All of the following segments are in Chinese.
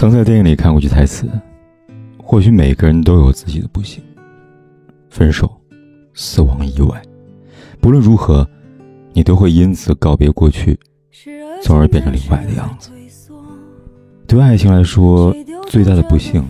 曾在电影里看过句台词：“或许每个人都有自己的不幸，分手、死亡、意外，不论如何，你都会因此告别过去，从而变成另外的样子。对爱情来说，最大的不幸，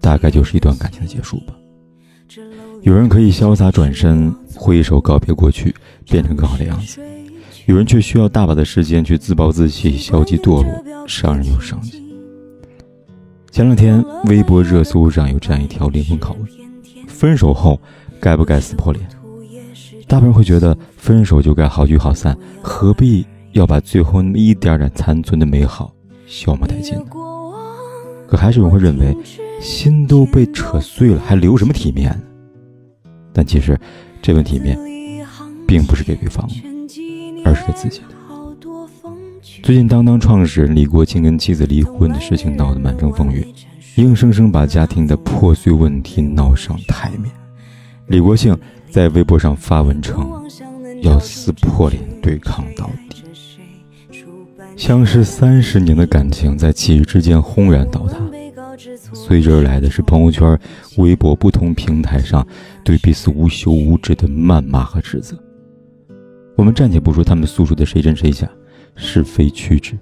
大概就是一段感情的结束吧。有人可以潇洒转身，挥手告别过去，变成更好的样子；有人却需要大把的时间去自暴自弃、消极堕落，伤人又伤己。”前两天，微博热搜上有这样一条灵魂拷问：分手后该不该撕破脸？大部分人会觉得分手就该好聚好散，何必要把最后那么一点点残存的美好消磨殆尽呢？可还是有人会认为，心都被扯碎了，还留什么体面？但其实，这份体面，并不是给对方，而是给自己的。最近，当当创始人李国庆跟妻子离婚的事情闹得满城风雨，硬生生把家庭的破碎问题闹上台面。李国庆在微博上发文称，要撕破脸对抗到底。相识三十年的感情在七日之间轰然倒塌，随之而来的是朋友圈、微博不同平台上对彼此无休无止的谩骂和指责。我们暂且不说他们诉说的谁真谁假。是非曲直，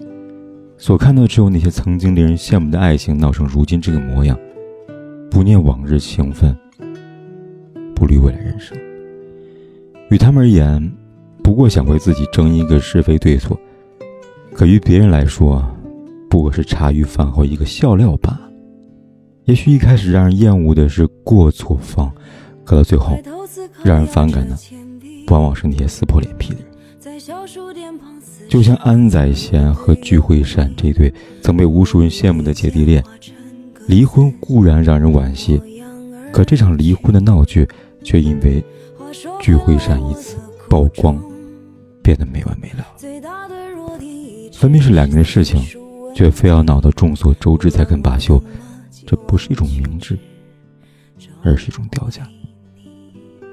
所看到只有那些曾经令人羡慕的爱情闹成如今这个模样，不念往日情分，不虑未来人生。与他们而言，不过想为自己争一个是非对错；可于别人来说，不过是茶余饭后一个笑料罢了。也许一开始让人厌恶的是过错方，可到最后，让人反感的，往往是那些撕破脸皮的人。就像安宰贤和具惠善这对曾被无数人羡慕的姐弟恋，离婚固然让人惋惜，可这场离婚的闹剧却因为具惠善一次曝光，变得没完没了。分明是两个人的事情，却非要闹得众所周知才肯罢休，这不是一种明智，而是一种掉价。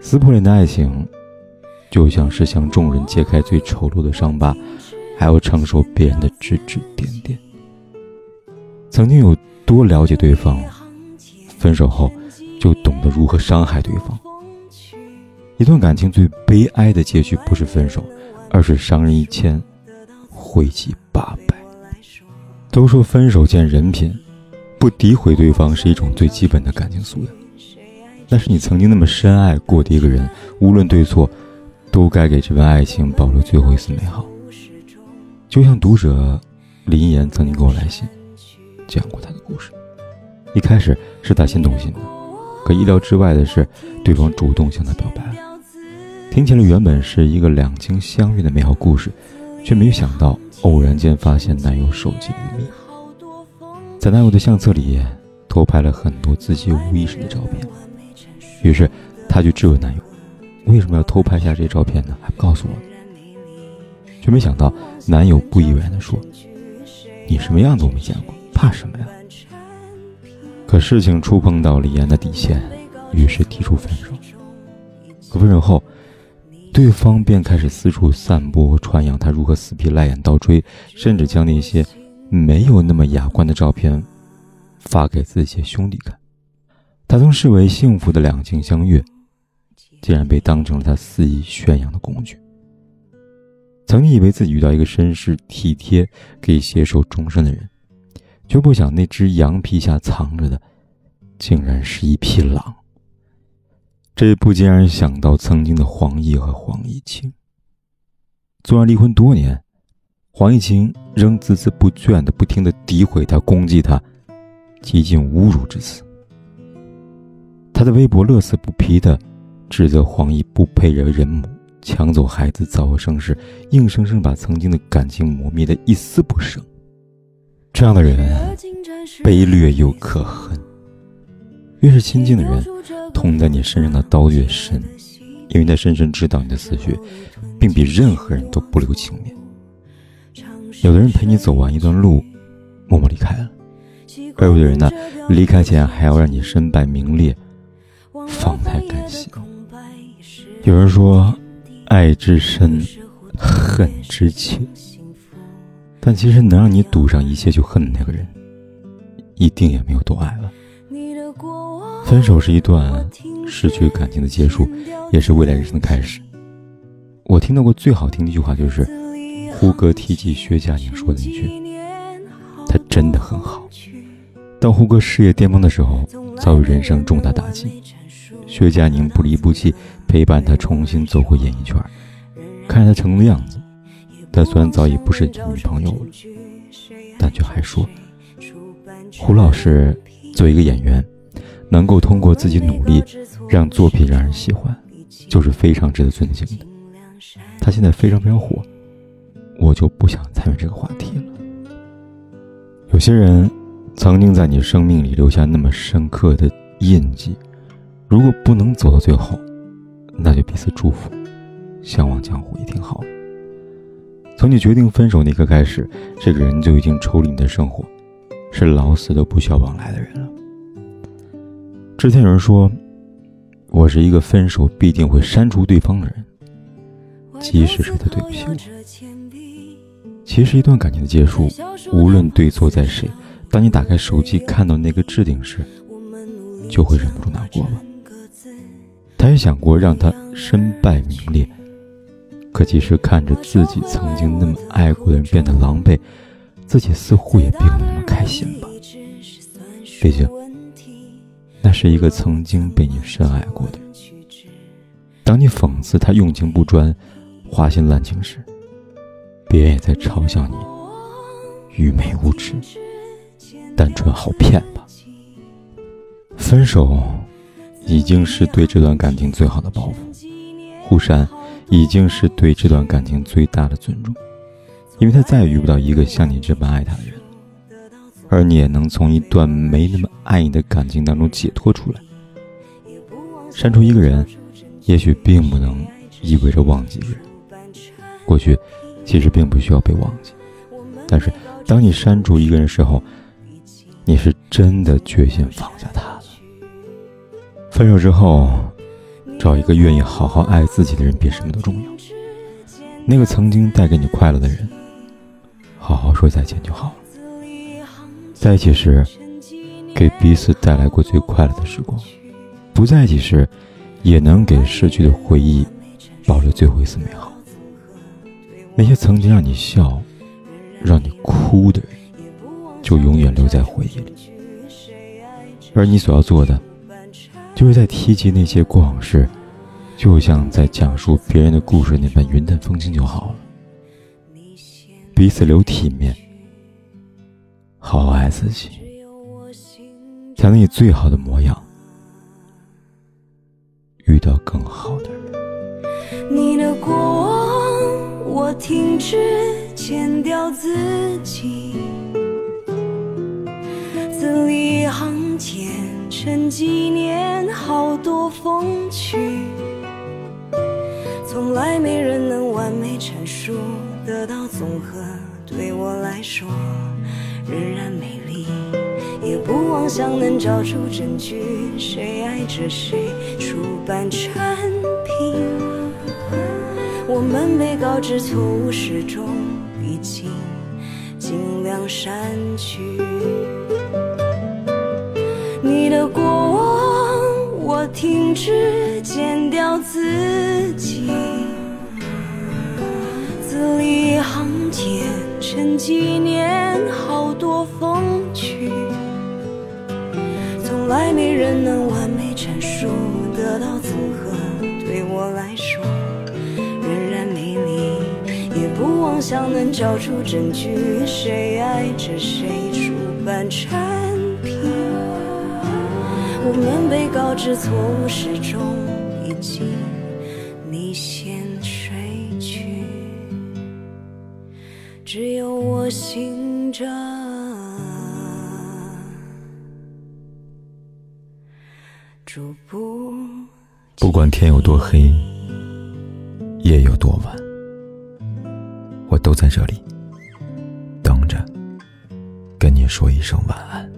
撕破脸的爱情。就像是向众人揭开最丑陋的伤疤，还要承受别人的指指点点。曾经有多了解对方，分手后就懂得如何伤害对方。一段感情最悲哀的结局不是分手，而是伤人一千，毁己八百。都说分手见人品，不诋毁对方是一种最基本的感情素养。但是你曾经那么深爱过的一个人，无论对错。都该给这份爱情保留最后一丝美好。就像读者林岩曾经给我来信，讲过他的故事。一开始是他先动心的，可意料之外的是，对方主动向他表白了。听起来原本是一个两情相悦的美好故事，却没有想到偶然间发现男友手机里的密，在男友的相册里偷拍了很多自己无意识的照片。于是他就质问男友。为什么要偷拍下这些照片呢？还不告诉我？却没想到男友不以为然的说：“你什么样子我没见过，怕什么呀？”可事情触碰到李岩的底线，于是提出分手。可分手后，对方便开始四处散播传扬他如何死皮赖脸倒追，甚至将那些没有那么雅观的照片发给自己兄弟看。他曾视为幸福的两情相悦。竟然被当成了他肆意宣扬的工具。曾经以为自己遇到一个绅士、体贴、可以携手终身的人，却不想那只羊皮下藏着的，竟然是一匹狼。这不禁让人想到曾经的黄奕和黄毅清。纵然离婚多年，黄毅清仍孜孜不倦的不停的诋毁他、攻击他，极尽侮辱之词。他的微博乐此不疲的。指责黄奕不配为人母，抢走孩子，造恶生事，硬生生把曾经的感情磨灭的一丝不剩。这样的人，卑劣又可恨。越是亲近的人，痛在你身上的刀越深，因为他深深知道你的死穴，并比任何人都不留情面。有的人陪你走完一段路，默默离开了；而有的人呢，离开前还要让你身败名裂，方才甘心。有人说，爱之深，恨之切。但其实能让你赌上一切就恨的那个人，一定也没有多爱了。分手是一段失去感情的结束，也是未来人生的开始。我听到过最好听的一句话，就是胡歌提及薛佳凝说的那句：“他真的很好。”当胡歌事业巅峰的时候，遭遇人生重大打击，薛佳凝不离不弃，陪伴他重新走回演艺圈，看着他成功的样子。他虽然早已不是女朋友了，但却还说：“胡老师作为一个演员，能够通过自己努力让作品让人喜欢，就是非常值得尊敬的。”他现在非常非常火，我就不想参与这个话题了。有些人曾经在你生命里留下那么深刻的印记，如果不能走到最后，那就彼此祝福，相忘江湖也挺好。从你决定分手那刻开始，这个人就已经抽离你的生活，是老死都不需要往来的人了。之前有人说，我是一个分手必定会删除对方的人，即使是他对不起我。其实，一段感情的结束，无论对错在谁，当你打开手机看到那个置顶时，就会忍不住难过吧。他也想过让他身败名裂。可即使看着自己曾经那么爱过的人变得狼狈，自己似乎也并不那么开心吧。毕竟，那是一个曾经被你深爱过的。当你讽刺他用情不专、花心滥情时，别人也在嘲笑你愚昧无知、单纯好骗吧。分手，已经是对这段感情最好的报复。互删。已经是对这段感情最大的尊重，因为他再也遇不到一个像你这般爱他的人，而你也能从一段没那么爱你的感情当中解脱出来。删除一个人，也许并不能意味着忘记一个人。过去其实并不需要被忘记，但是当你删除一个人时候，你是真的决心放下他。分手之后。找一个愿意好好爱自己的人，比什么都重要。那个曾经带给你快乐的人，好好说再见就好了。在一起时，给彼此带来过最快乐的时光；不在一起时，也能给逝去的回忆保留最后一丝美好。那些曾经让你笑、让你哭的人，就永远留在回忆里。而你所要做的。就是在提及那些过往事，就像在讲述别人的故事那般云淡风轻就好了。彼此留体面，好好爱自己，才能以最好的模样遇到更好的人。你的过往，我停止剪掉自己，字里行间。沉几年，好多风趣，从来没人能完美阐述，得到综合，对我来说仍然美丽。也不妄想能找出证据，谁爱着谁，出版产品。我们被告知错误始终已经尽量删去。你的过，停止剪掉自己，字里行间沉几年，好多风趣，从来没人能完美阐述，得到综合，对我来说仍然美丽，也不妄想能找出证据，谁爱着谁，出版产品。我们被告知从始终已经你先睡去只有我醒着不管天有多黑夜有多晚我都在这里等着跟你说一声晚安